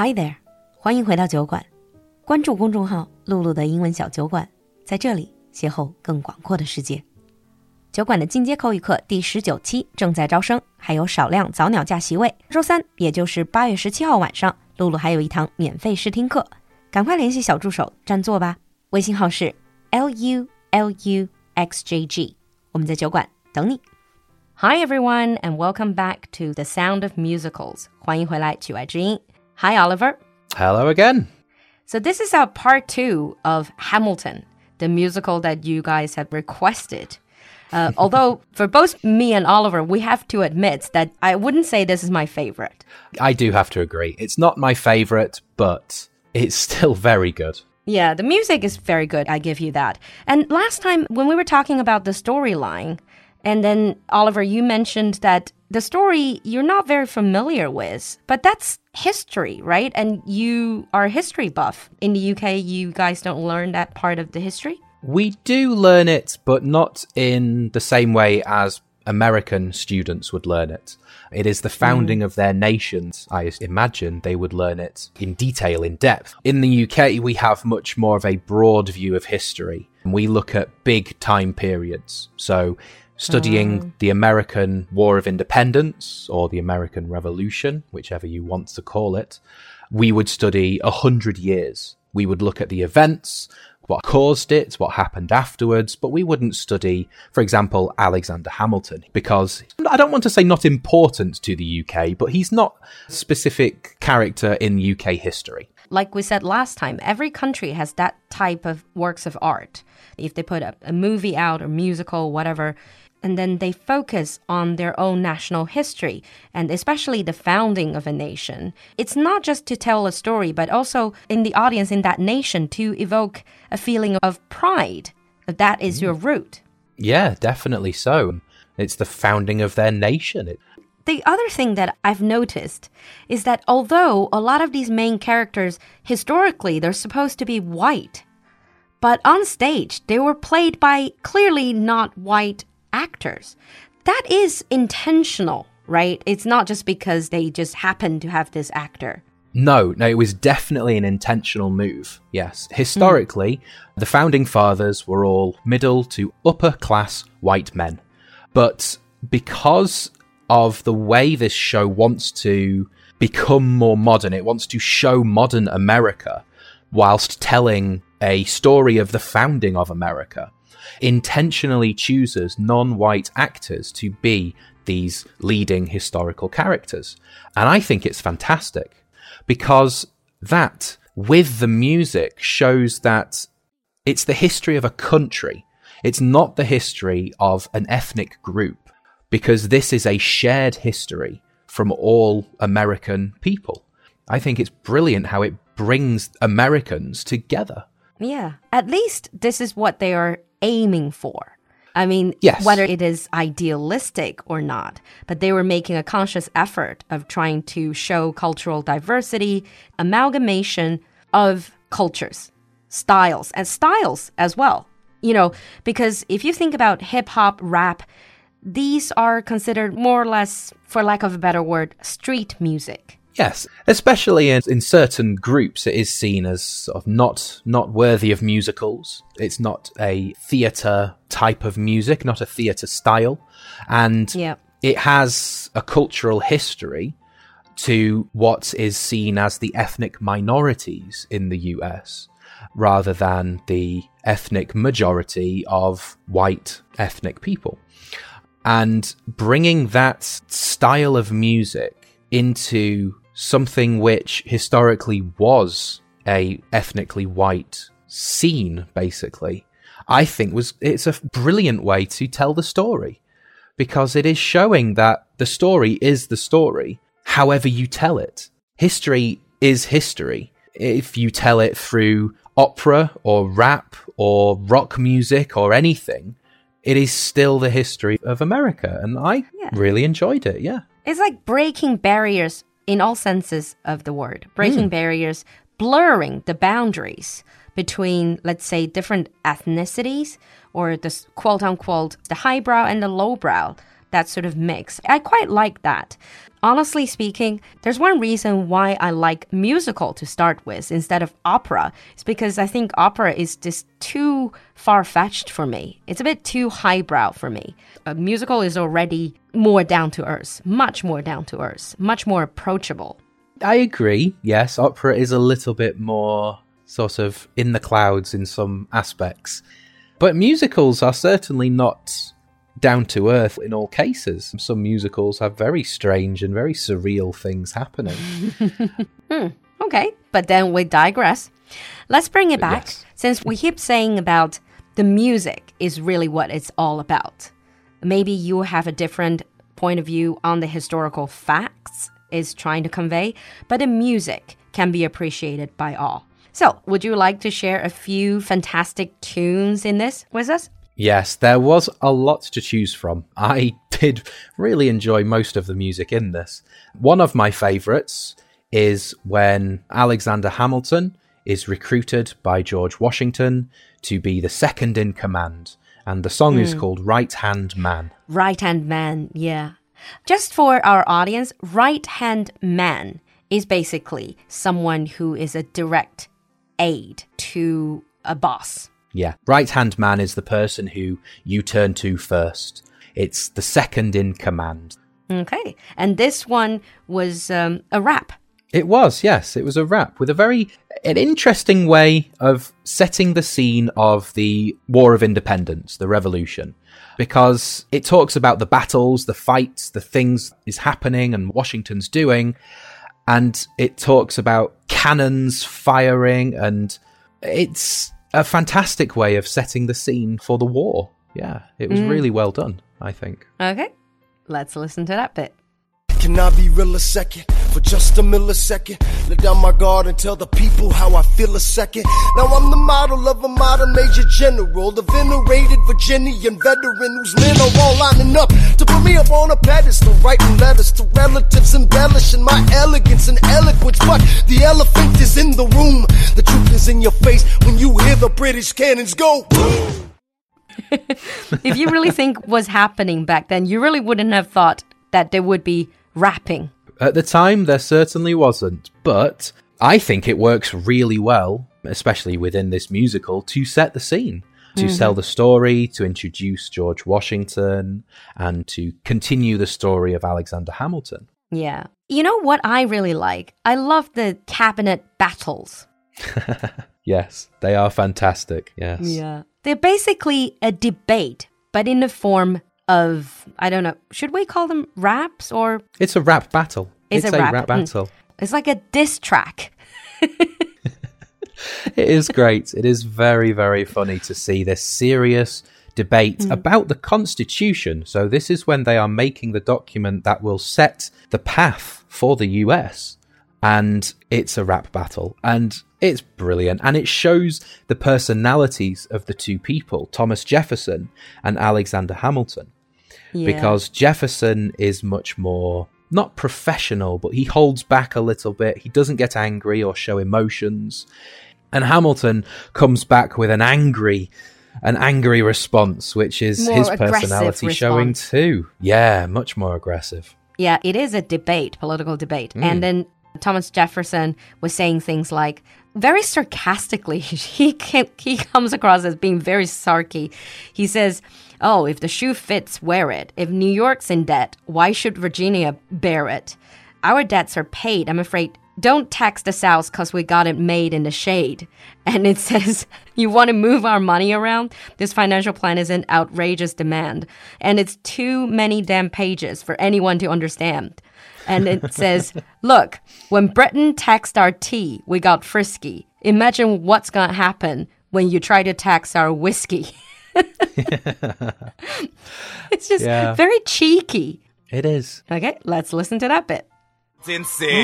Hi there，欢迎回到酒馆，关注公众号“露露的英文小酒馆”，在这里邂逅更广阔的世界。酒馆的进阶口语课第十九期正在招生，还有少量早鸟价席位。周三，也就是八月十七号晚上，露露还有一堂免费试听课，赶快联系小助手占座吧。微信号是 l u l u x j g，我们在酒馆等你。Hi everyone, and welcome back to the Sound of Musicals. 欢迎回来，曲外之音。Hi Oliver. Hello again. So this is our part two of Hamilton, the musical that you guys have requested. Uh, although for both me and Oliver, we have to admit that I wouldn't say this is my favorite. I do have to agree. It's not my favorite, but it's still very good. Yeah, the music is very good. I give you that. And last time when we were talking about the storyline, and then Oliver, you mentioned that the story you're not very familiar with, but that's history, right? And you are a history buff. In the UK, you guys don't learn that part of the history? We do learn it, but not in the same way as American students would learn it. It is the founding mm. of their nations. I imagine they would learn it in detail, in depth. In the UK, we have much more of a broad view of history. We look at big time periods. So studying oh. the American War of Independence or the American Revolution, whichever you want to call it, we would study a hundred years. We would look at the events, what caused it, what happened afterwards, but we wouldn't study, for example, Alexander Hamilton, because I don't want to say not important to the UK, but he's not a specific character in UK history. Like we said last time, every country has that type of works of art. If they put a, a movie out or musical, whatever, and then they focus on their own national history and especially the founding of a nation. It's not just to tell a story, but also in the audience in that nation to evoke a feeling of pride that that is mm. your root. Yeah, definitely so. It's the founding of their nation. It the other thing that I've noticed is that although a lot of these main characters historically they're supposed to be white, but on stage they were played by clearly not white actors. That is intentional, right? It's not just because they just happen to have this actor. No, no, it was definitely an intentional move. Yes. Historically, mm. the founding fathers were all middle to upper class white men. But because of the way this show wants to become more modern, it wants to show modern America whilst telling a story of the founding of America intentionally chooses non white actors to be these leading historical characters. And I think it's fantastic because that, with the music, shows that it's the history of a country. It's not the history of an ethnic group because this is a shared history from all American people. I think it's brilliant how it brings Americans together. Yeah, at least this is what they are aiming for. I mean, yes. whether it is idealistic or not, but they were making a conscious effort of trying to show cultural diversity, amalgamation of cultures, styles, and styles as well. You know, because if you think about hip hop, rap, these are considered more or less, for lack of a better word, street music. Yes, especially in, in certain groups, it is seen as sort of not not worthy of musicals. It's not a theatre type of music, not a theatre style, and it has a cultural history to what is seen as the ethnic minorities in the US, rather than the ethnic majority of white ethnic people. And bringing that style of music into something which historically was a ethnically white scene, basically, I think was it's a brilliant way to tell the story because it is showing that the story is the story, however you tell it. History is history. If you tell it through opera or rap or rock music or anything, it is still the history of America. And I yeah. really enjoyed it. Yeah. It's like breaking barriers in all senses of the word, breaking mm. barriers, blurring the boundaries between, let's say, different ethnicities or the quote unquote the highbrow and the lowbrow. That sort of mix. I quite like that. Honestly speaking, there's one reason why I like musical to start with instead of opera. It's because I think opera is just too far fetched for me. It's a bit too highbrow for me. A musical is already more down to earth, much more down to earth, much more approachable. I agree. Yes, opera is a little bit more sort of in the clouds in some aspects. But musicals are certainly not down to earth in all cases. Some musicals have very strange and very surreal things happening. hmm, okay, but then we digress. Let's bring it back yes. since we keep saying about the music is really what it's all about. Maybe you have a different point of view on the historical facts is trying to convey, but the music can be appreciated by all. So, would you like to share a few fantastic tunes in this with us? Yes, there was a lot to choose from. I did really enjoy most of the music in this. One of my favourites is when Alexander Hamilton is recruited by George Washington to be the second in command. And the song mm. is hmm. called Right Hand Man. Right Hand Man, yeah. Just for our audience, right hand man is basically someone who is a direct aid to a boss. Yeah. Right hand man is the person who you turn to first. It's the second in command. Okay. And this one was um, a rap. It was, yes. It was a rap with a very an interesting way of setting the scene of the War of Independence, the revolution, because it talks about the battles, the fights, the things is happening and Washington's doing, and it talks about cannons firing, and it's a fantastic way of setting the scene for the war. Yeah, it was mm. really well done, I think. Okay, let's listen to that bit. Can I be real a second? For just a millisecond. Let down my guard and tell the people how I feel a second. Now I'm the model of a modern major general, the venerated Virginian veteran whose men are all lining up to put me up on a pedestal, writing letters to relatives, embellishing my elegance and eloquence. But the elephant is in the room. The truth is in your face when you hear the British cannons go. if you really think was happening back then, you really wouldn't have thought that there would be rapping. At the time, there certainly wasn't, but I think it works really well, especially within this musical, to set the scene, to mm-hmm. sell the story, to introduce George Washington, and to continue the story of Alexander Hamilton. Yeah. You know what I really like? I love the cabinet battles. yes, they are fantastic. Yes. Yeah. They're basically a debate, but in the form of I don't know. Should we call them raps or? It's a rap battle. It's, it's a, rap, rap mm. battle. It's like a diss track. it is great. It is very very funny to see this serious debate mm. about the Constitution. So this is when they are making the document that will set the path for the US and it's a rap battle and it's brilliant and it shows the personalities of the two people thomas jefferson and alexander hamilton yeah. because Jefferson is much more not professional, but he holds back a little bit. He doesn't get angry or show emotions. And Hamilton comes back with an angry an angry response, which is more his personality response. showing too. Yeah, much more aggressive. Yeah, it is a debate, political debate. Mm. And then Thomas Jefferson was saying things like, very sarcastically, he, he comes across as being very sarky. He says, Oh, if the shoe fits, wear it. If New York's in debt, why should Virginia bear it? Our debts are paid. I'm afraid. Don't tax the South because we got it made in the shade. And it says, You want to move our money around? This financial plan is an outrageous demand. And it's too many damn pages for anyone to understand. And it says, Look, when Britain taxed our tea, we got frisky. Imagine what's going to happen when you try to tax our whiskey. it's just yeah. very cheeky. It is. Okay, let's listen to that bit.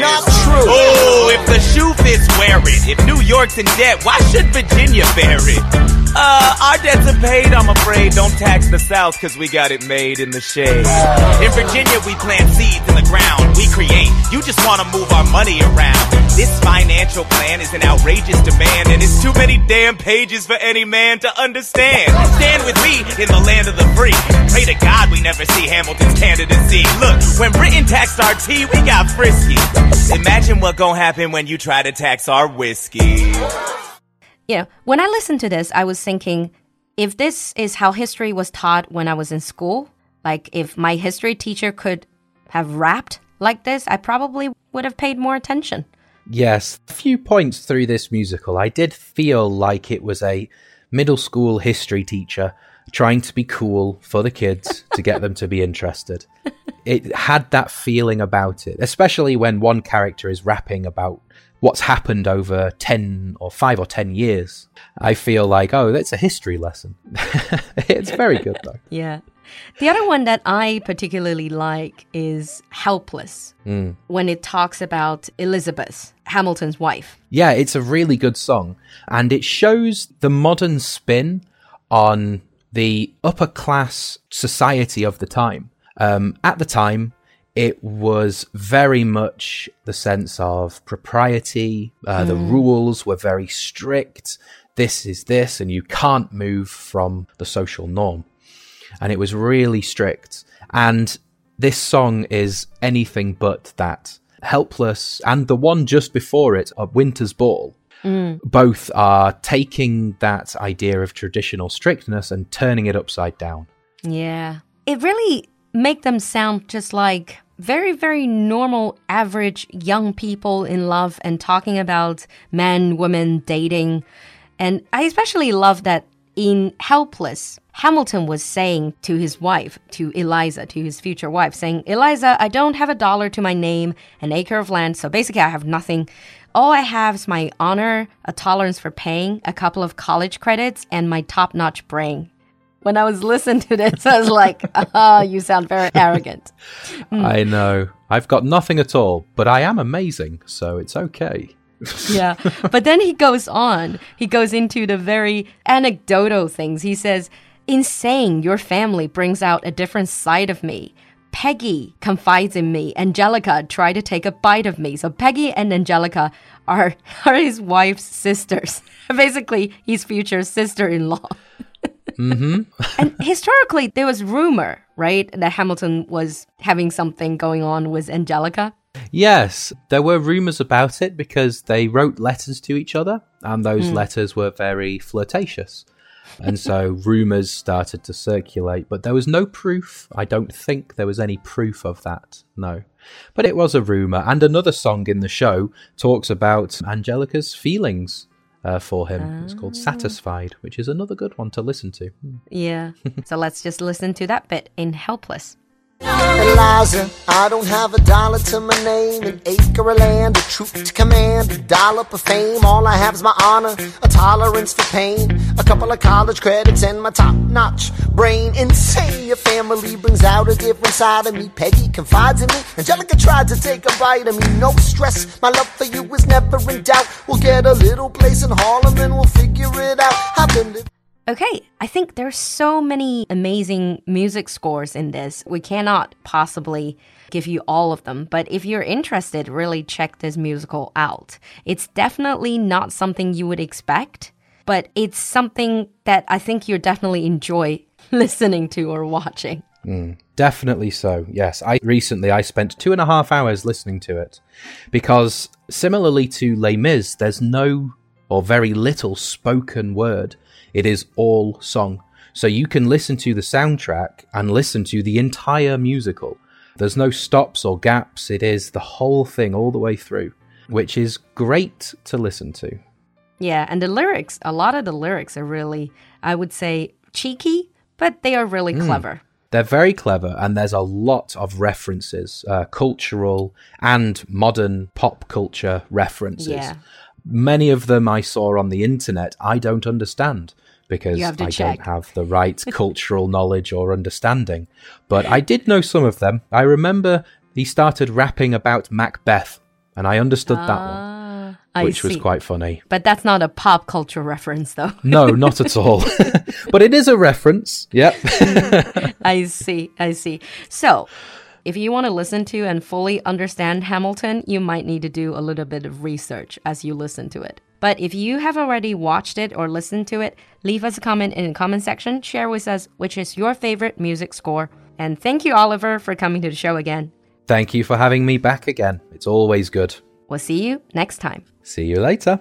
Not true. Oh, if the shoe fits, wear it. If New York's in debt, why should Virginia bear it? Uh, our debts are paid, I'm afraid. Don't tax the South, cause we got it made in the shade. In Virginia, we plant seeds in the ground. We create You just wanna move our money around. This financial plan is an outrageous demand, and it's too many damn pages for any man to understand. Stand with me in the land of the free. Pray to God we never see Hamilton's candidacy. Look, when Britain taxed our tea, we got frisky. Imagine what gon' happen when you try to tax our whiskey. You know, when I listened to this, I was thinking if this is how history was taught when I was in school, like if my history teacher could have rapped like this, I probably would have paid more attention. Yes, a few points through this musical. I did feel like it was a middle school history teacher trying to be cool for the kids to get them to be interested. It had that feeling about it, especially when one character is rapping about what's happened over 10 or 5 or 10 years. I feel like, oh, that's a history lesson. it's very good though. Yeah. The other one that I particularly like is Helpless, hmm. when it talks about Elizabeth, Hamilton's wife. Yeah, it's a really good song, and it shows the modern spin on the upper class society of the time. Um, at the time, it was very much the sense of propriety. Uh, The rules were very strict. This is this, and you can't move from the social norm. And it was really strict. And this song is anything but that. Helpless, and the one just before it, A Winter's Ball, both are taking that idea of traditional strictness and turning it upside down. Yeah. It really make them sound just like very very normal average young people in love and talking about men, women dating. And I especially love that in Helpless, Hamilton was saying to his wife, to Eliza, to his future wife, saying, Eliza, I don't have a dollar to my name, an acre of land, so basically I have nothing. All I have is my honor, a tolerance for paying, a couple of college credits, and my top notch brain. When I was listening to this, I was like, ah, you sound very arrogant. I know. I've got nothing at all, but I am amazing, so it's okay. yeah. But then he goes on. He goes into the very anecdotal things. He says, In saying your family brings out a different side of me. Peggy confides in me. Angelica tried to take a bite of me. So Peggy and Angelica are, are his wife's sisters. Basically, his future sister in law. Mm-hmm. and historically, there was rumor, right, that Hamilton was having something going on with Angelica. Yes, there were rumours about it because they wrote letters to each other, and those hmm. letters were very flirtatious. And so rumours started to circulate, but there was no proof. I don't think there was any proof of that, no. But it was a rumour. And another song in the show talks about Angelica's feelings uh, for him. It's called Satisfied, which is another good one to listen to. Hmm. Yeah. so let's just listen to that bit in Helpless. Eliza, I don't have a dollar to my name, an acre of land, a troop to command, a dollar of fame. All I have is my honor, a tolerance for pain, a couple of college credits, and my top notch brain. Insane, your family brings out a different side of me. Peggy confides in me, Angelica tried to take a bite of me. No stress, my love for you is never in doubt. We'll get a little place in Harlem and we'll figure it out. I've been living. Okay, I think there's so many amazing music scores in this. We cannot possibly give you all of them, but if you're interested, really check this musical out. It's definitely not something you would expect, but it's something that I think you definitely enjoy listening to or watching. Mm, definitely so. Yes, I recently I spent two and a half hours listening to it because similarly to Les Mis, there's no or very little spoken word. It is all song. So you can listen to the soundtrack and listen to the entire musical. There's no stops or gaps. It is the whole thing all the way through, which is great to listen to. Yeah, and the lyrics, a lot of the lyrics are really, I would say, cheeky, but they are really clever. They're very clever, and there's a lot of references, uh, cultural and modern pop culture references. Yeah. Many of them I saw on the internet, I don't understand because You have to I check. don't have the right cultural knowledge or understanding. But I did know some of them. I remember he started rapping about Macbeth, and I understood that one, Ah, which was quite funny. But that's not a pop culture reference, though. No, not at all. but it is a reference. Yep. I see. I see. So, if you want to listen to and fully understand Hamilton, you might need to do a little bit of research as you listen to it. But if you have already watched it or listened to it, leave us a comment in the comment section. Share with us which is your favorite music score. And thank you, Oliver, for coming to the show again. Thank you for having me back again. It's always good. We'll see you next time. See you later.